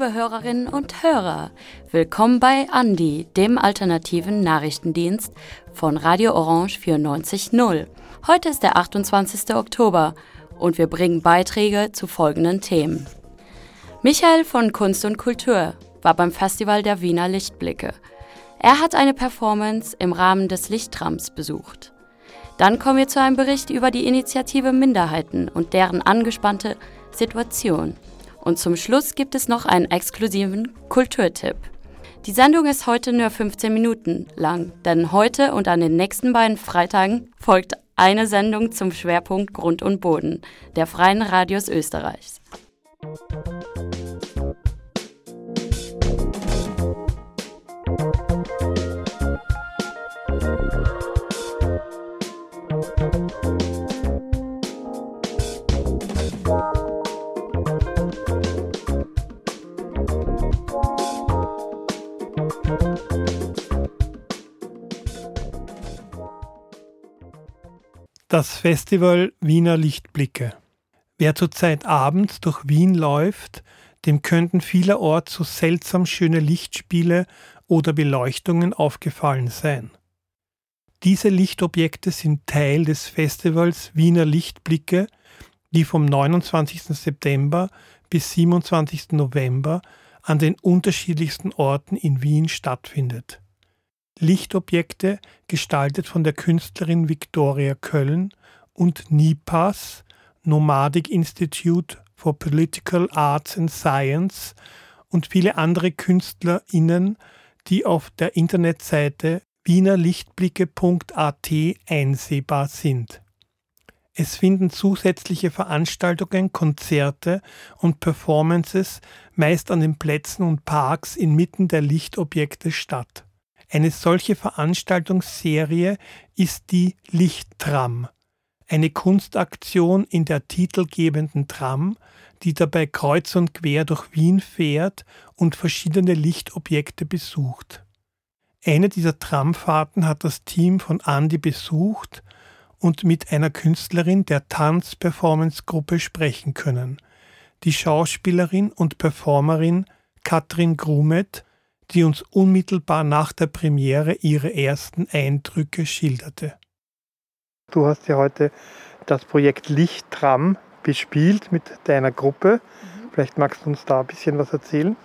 Liebe Hörerinnen und Hörer. Willkommen bei Andi, dem alternativen Nachrichtendienst von Radio Orange 94.0. Heute ist der 28. Oktober und wir bringen Beiträge zu folgenden Themen. Michael von Kunst und Kultur war beim Festival der Wiener Lichtblicke. Er hat eine Performance im Rahmen des Lichttrams besucht. Dann kommen wir zu einem Bericht über die Initiative Minderheiten und deren angespannte Situation. Und zum Schluss gibt es noch einen exklusiven Kulturtipp. Die Sendung ist heute nur 15 Minuten lang, denn heute und an den nächsten beiden Freitagen folgt eine Sendung zum Schwerpunkt Grund und Boden der Freien Radios Österreichs. Das Festival Wiener Lichtblicke. Wer zurzeit abends durch Wien läuft, dem könnten vielerorts so seltsam schöne Lichtspiele oder Beleuchtungen aufgefallen sein. Diese Lichtobjekte sind Teil des Festivals Wiener Lichtblicke, die vom 29. September bis 27. November an den unterschiedlichsten Orten in Wien stattfindet. Lichtobjekte, gestaltet von der Künstlerin Victoria Köln und NIPAS, Nomadic Institute for Political Arts and Science und viele andere KünstlerInnen, die auf der Internetseite wienerlichtblicke.at einsehbar sind. Es finden zusätzliche Veranstaltungen, Konzerte und Performances meist an den Plätzen und Parks inmitten der Lichtobjekte statt. Eine solche Veranstaltungsserie ist die Lichttram, eine Kunstaktion in der titelgebenden Tram, die dabei kreuz und quer durch Wien fährt und verschiedene Lichtobjekte besucht. Eine dieser Tramfahrten hat das Team von Andy besucht und mit einer Künstlerin der Tanzperformance-Gruppe sprechen können. Die Schauspielerin und Performerin Katrin Grumet die uns unmittelbar nach der Premiere ihre ersten Eindrücke schilderte. Du hast ja heute das Projekt Lichttram bespielt mit deiner Gruppe. Mhm. Vielleicht magst du uns da ein bisschen was erzählen.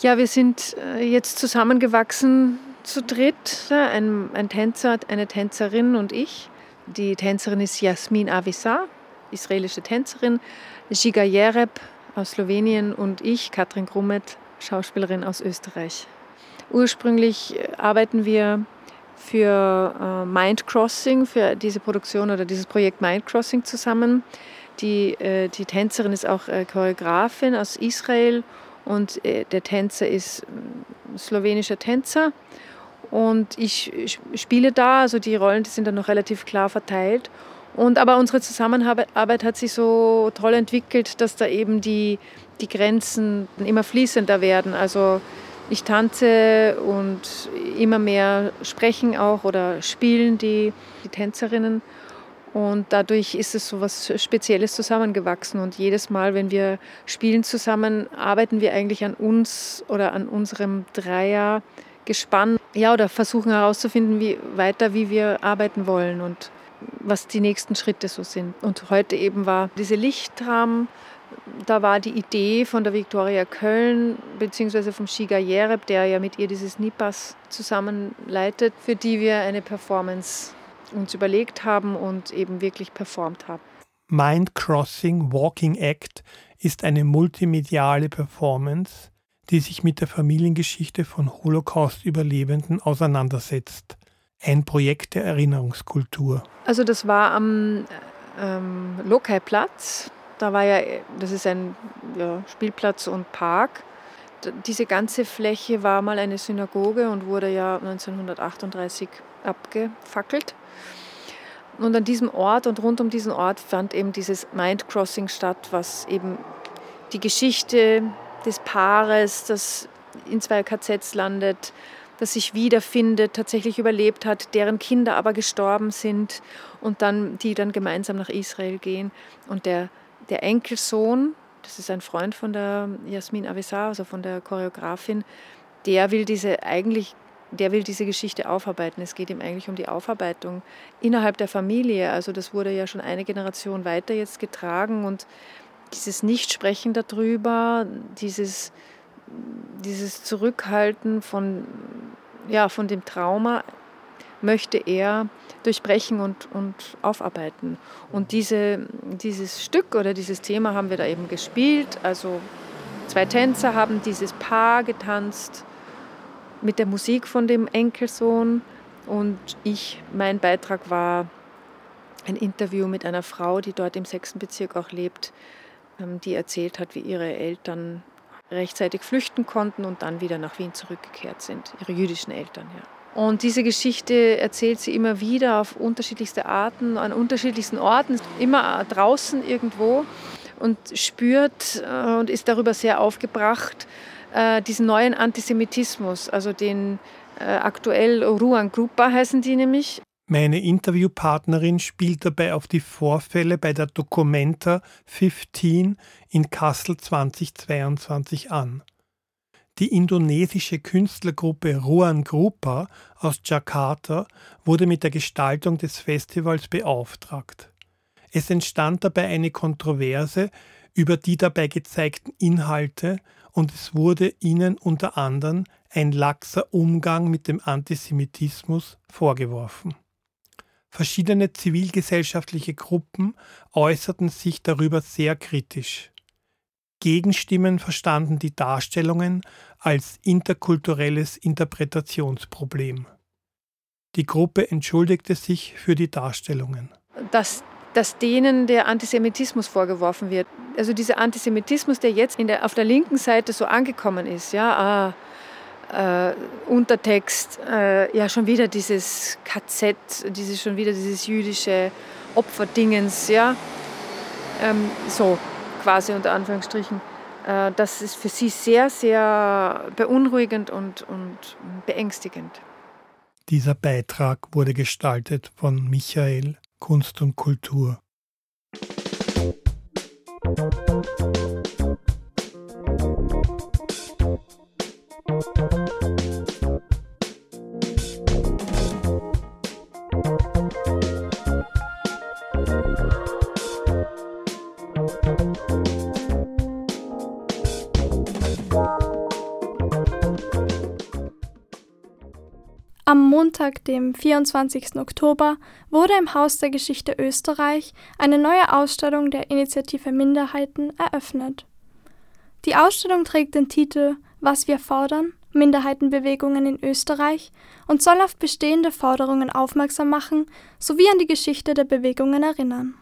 Ja, wir sind äh, jetzt zusammengewachsen zu dritt. Ein, ein Tänzer, eine Tänzerin und ich. Die Tänzerin ist Jasmin Avisa, israelische Tänzerin. Giga Jereb aus Slowenien und ich, Katrin Grummet, Schauspielerin aus Österreich. Ursprünglich äh, arbeiten wir für äh, Mind Crossing, für diese Produktion oder dieses Projekt Mind Crossing zusammen. Die, äh, die Tänzerin ist auch Choreografin aus Israel und der Tänzer ist slowenischer Tänzer. Und ich spiele da, also die Rollen die sind dann noch relativ klar verteilt. Und aber unsere Zusammenarbeit hat sich so toll entwickelt, dass da eben die, die Grenzen immer fließender werden. Also ich tanze und immer mehr sprechen auch oder spielen die, die Tänzerinnen. Und dadurch ist es so was Spezielles zusammengewachsen. Und jedes Mal, wenn wir spielen zusammen, arbeiten wir eigentlich an uns oder an unserem Dreier gespannt. Ja, oder versuchen herauszufinden, wie weiter, wie wir arbeiten wollen und was die nächsten Schritte so sind. Und heute eben war diese Lichtrahmen da war die Idee von der Viktoria Köln bzw. vom Shiga Jereb, der ja mit ihr dieses NIPAS zusammenleitet, für die wir eine Performance uns überlegt haben und eben wirklich performt haben. Mind Crossing Walking Act ist eine multimediale Performance, die sich mit der Familiengeschichte von Holocaust-Überlebenden auseinandersetzt. Ein Projekt der Erinnerungskultur. Also das war am ähm, Lokai-Platz da war ja, das ist ein ja, Spielplatz und Park. Diese ganze Fläche war mal eine Synagoge und wurde ja 1938 abgefackelt. Und an diesem Ort und rund um diesen Ort fand eben dieses Mind Crossing statt, was eben die Geschichte des Paares, das in zwei KZs landet, das sich wiederfindet, tatsächlich überlebt hat, deren Kinder aber gestorben sind und dann die dann gemeinsam nach Israel gehen und der der Enkelsohn das ist ein Freund von der Jasmin Avesar, also von der Choreografin, der will diese eigentlich der will diese Geschichte aufarbeiten. Es geht ihm eigentlich um die Aufarbeitung innerhalb der Familie. Also das wurde ja schon eine Generation weiter jetzt getragen und dieses Nichtsprechen darüber, dieses, dieses Zurückhalten von, ja, von dem Trauma möchte er durchbrechen und, und aufarbeiten. Und diese, dieses Stück oder dieses Thema haben wir da eben gespielt. Also zwei Tänzer haben dieses Paar getanzt mit der Musik von dem Enkelsohn und ich, mein Beitrag war ein Interview mit einer Frau, die dort im sechsten Bezirk auch lebt, ähm, die erzählt hat, wie ihre Eltern rechtzeitig flüchten konnten und dann wieder nach Wien zurückgekehrt sind, ihre jüdischen Eltern, ja. Und diese Geschichte erzählt sie immer wieder auf unterschiedlichste Arten, an unterschiedlichsten Orten, immer draußen irgendwo und spürt äh, und ist darüber sehr aufgebracht, äh, diesen neuen Antisemitismus, also den äh, aktuell Ruan Grupa heißen die nämlich. Meine Interviewpartnerin spielt dabei auf die Vorfälle bei der Documenta 15 in Kassel 2022 an. Die indonesische Künstlergruppe Ruan Grupa aus Jakarta wurde mit der Gestaltung des Festivals beauftragt. Es entstand dabei eine Kontroverse über die dabei gezeigten Inhalte und es wurde ihnen unter anderem ein laxer Umgang mit dem Antisemitismus vorgeworfen. Verschiedene zivilgesellschaftliche Gruppen äußerten sich darüber sehr kritisch. Gegenstimmen verstanden die Darstellungen als interkulturelles Interpretationsproblem. Die Gruppe entschuldigte sich für die Darstellungen. Dass dass denen der Antisemitismus vorgeworfen wird. Also dieser Antisemitismus, der jetzt der, auf der linken Seite so angekommen ist, ja, ah, äh, Untertext, äh, ja schon wieder dieses KZ, dieses schon wieder dieses jüdische Opferdingens, ja, ähm, so quasi unter Anführungsstrichen. Äh, das ist für sie sehr, sehr beunruhigend und, und beängstigend. Dieser Beitrag wurde gestaltet von Michael Kunst und Kultur. Am Montag, dem 24. Oktober, wurde im Haus der Geschichte Österreich eine neue Ausstellung der Initiative Minderheiten eröffnet. Die Ausstellung trägt den Titel Was wir fordern, Minderheitenbewegungen in Österreich und soll auf bestehende Forderungen aufmerksam machen sowie an die Geschichte der Bewegungen erinnern.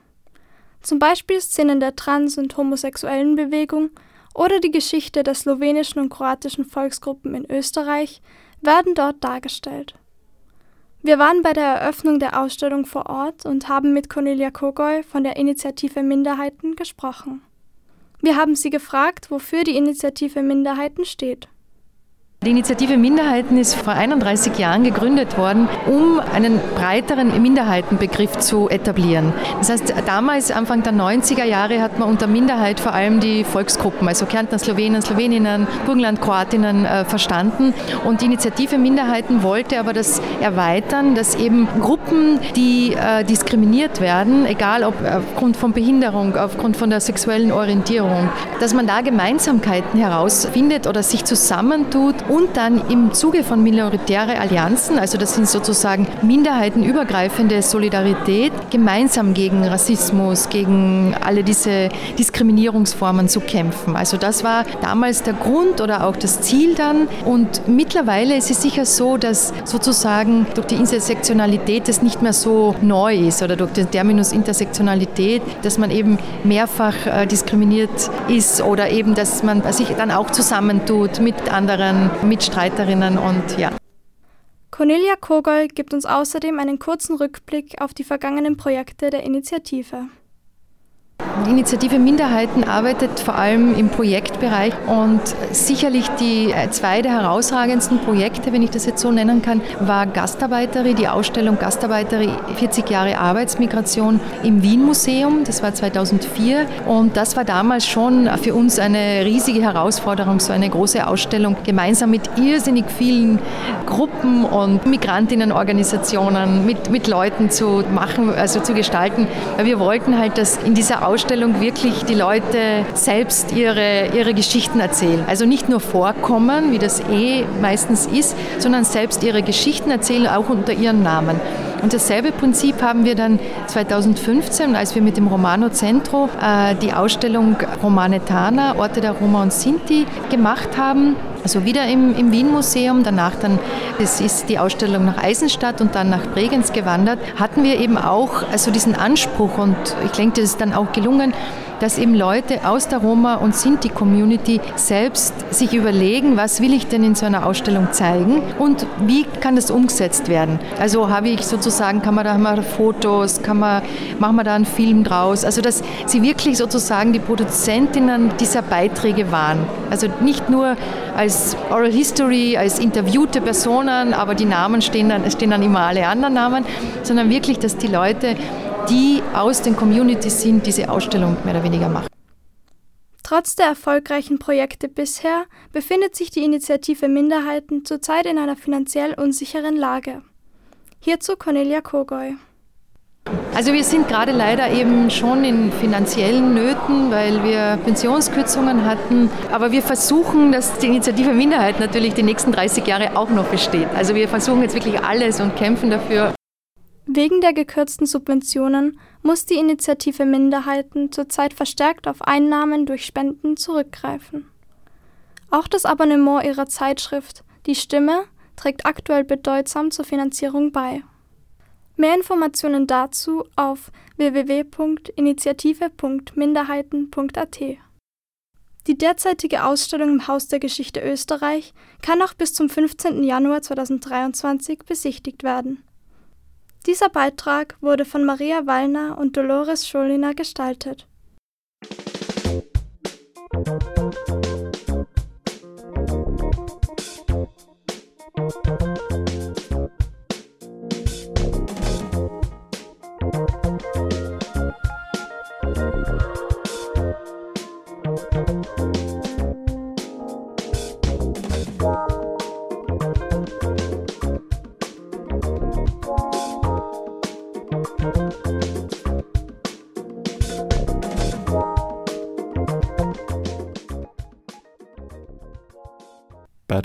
Zum Beispiel Szenen der trans- und homosexuellen Bewegung oder die Geschichte der slowenischen und kroatischen Volksgruppen in Österreich werden dort dargestellt. Wir waren bei der Eröffnung der Ausstellung vor Ort und haben mit Cornelia Kogoy von der Initiative Minderheiten gesprochen. Wir haben sie gefragt, wofür die Initiative Minderheiten steht. Die Initiative Minderheiten ist vor 31 Jahren gegründet worden, um einen breiteren Minderheitenbegriff zu etablieren. Das heißt, damals, Anfang der 90er Jahre, hat man unter Minderheit vor allem die Volksgruppen, also Kärntner Slowenen, Sloweninnen, Burgenland, Kroatinnen äh, verstanden. Und die Initiative Minderheiten wollte aber das erweitern, dass eben Gruppen, die äh, diskriminiert werden, egal ob aufgrund von Behinderung, aufgrund von der sexuellen Orientierung, dass man da Gemeinsamkeiten herausfindet oder sich zusammentut und dann im Zuge von minoritäre Allianzen, also das sind sozusagen minderheitenübergreifende Solidarität, gemeinsam gegen Rassismus, gegen alle diese Diskriminierungsformen zu kämpfen. Also das war damals der Grund oder auch das Ziel dann und mittlerweile ist es sicher so, dass sozusagen durch die Intersektionalität es nicht mehr so neu ist oder durch den Terminus Intersektionalität, dass man eben mehrfach äh, diskriminiert ist oder eben, dass man sich dann auch zusammentut mit anderen Mitstreiterinnen und ja. Cornelia Kogol gibt uns außerdem einen kurzen Rückblick auf die vergangenen Projekte der Initiative. Die Initiative Minderheiten arbeitet vor allem im Projektbereich und sicherlich die äh, zwei der herausragendsten Projekte, wenn ich das jetzt so nennen kann, war Gastarbeiterin, die Ausstellung Gastarbeiterin 40 Jahre Arbeitsmigration im Wien Museum. Das war 2004 und das war damals schon für uns eine riesige Herausforderung, so eine große Ausstellung gemeinsam mit irrsinnig vielen Gruppen und Migrantinnenorganisationen, mit, mit Leuten zu machen, also zu gestalten, weil wir wollten halt, dass in dieser Ausstellung wirklich die Leute selbst ihre, ihre Geschichten erzählen. Also nicht nur vorkommen, wie das eh meistens ist, sondern selbst ihre Geschichten erzählen, auch unter ihren Namen. Und dasselbe Prinzip haben wir dann 2015, als wir mit dem Romano Centro äh, die Ausstellung Romanetana, Orte der Roma und Sinti, gemacht haben. Also wieder im, im Wien-Museum, danach dann, das ist die Ausstellung nach Eisenstadt und dann nach Bregenz gewandert, hatten wir eben auch also diesen Anspruch und ich denke, das ist dann auch gelungen, dass eben Leute aus der Roma- und Sinti-Community selbst sich überlegen, was will ich denn in so einer Ausstellung zeigen und wie kann das umgesetzt werden. Also habe ich sozusagen, kann man da mal Fotos, kann man, machen wir da einen Film draus, also dass sie wirklich sozusagen die Produzentinnen dieser Beiträge waren. Also nicht nur als Oral History, als interviewte Personen, aber die Namen stehen dann, stehen dann immer alle anderen Namen, sondern wirklich, dass die Leute die aus den Communities sind, diese Ausstellung mehr oder weniger machen. Trotz der erfolgreichen Projekte bisher befindet sich die Initiative Minderheiten zurzeit in einer finanziell unsicheren Lage. Hierzu Cornelia Kogoy. Also wir sind gerade leider eben schon in finanziellen Nöten, weil wir Pensionskürzungen hatten. Aber wir versuchen, dass die Initiative Minderheit natürlich die nächsten 30 Jahre auch noch besteht. Also wir versuchen jetzt wirklich alles und kämpfen dafür. Wegen der gekürzten Subventionen muss die Initiative Minderheiten zurzeit verstärkt auf Einnahmen durch Spenden zurückgreifen. Auch das Abonnement ihrer Zeitschrift Die Stimme trägt aktuell bedeutsam zur Finanzierung bei. Mehr Informationen dazu auf www.initiative.minderheiten.at. Die derzeitige Ausstellung im Haus der Geschichte Österreich kann auch bis zum 15. Januar 2023 besichtigt werden. Dieser Beitrag wurde von Maria Wallner und Dolores Scholiner gestaltet.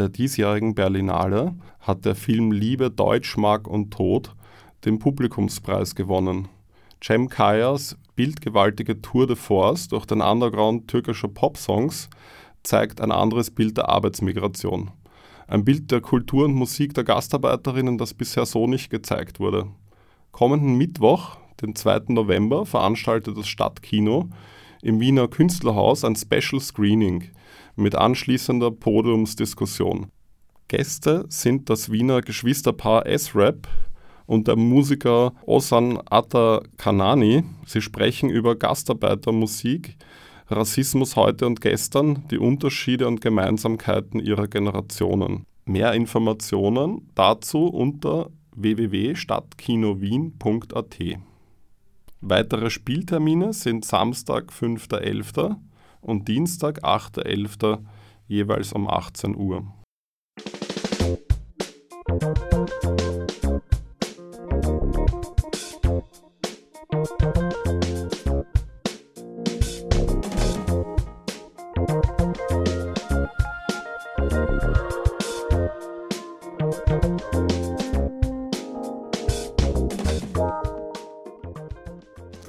Der diesjährigen Berlinale hat der Film Liebe, Deutschmark und Tod den Publikumspreis gewonnen. Cem Kayas bildgewaltige Tour de Force durch den Underground türkischer Popsongs zeigt ein anderes Bild der Arbeitsmigration. Ein Bild der Kultur und Musik der Gastarbeiterinnen, das bisher so nicht gezeigt wurde. Kommenden Mittwoch, den 2. November, veranstaltet das Stadtkino im Wiener Künstlerhaus ein Special Screening – mit anschließender Podiumsdiskussion. Gäste sind das Wiener Geschwisterpaar S-Rap und der Musiker Osan Atta Kanani. Sie sprechen über Gastarbeitermusik, Rassismus heute und gestern, die Unterschiede und Gemeinsamkeiten ihrer Generationen. Mehr Informationen dazu unter www.stadtkinowien.at. Weitere Spieltermine sind Samstag, 5.11 und Dienstag, 8.11. jeweils um 18 Uhr.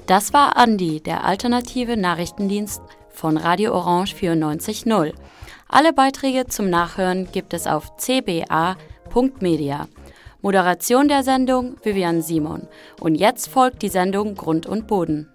Das war Andi, der alternative Nachrichtendienst von Radio Orange 94.0. Alle Beiträge zum Nachhören gibt es auf cba.media. Moderation der Sendung Vivian Simon. Und jetzt folgt die Sendung Grund und Boden.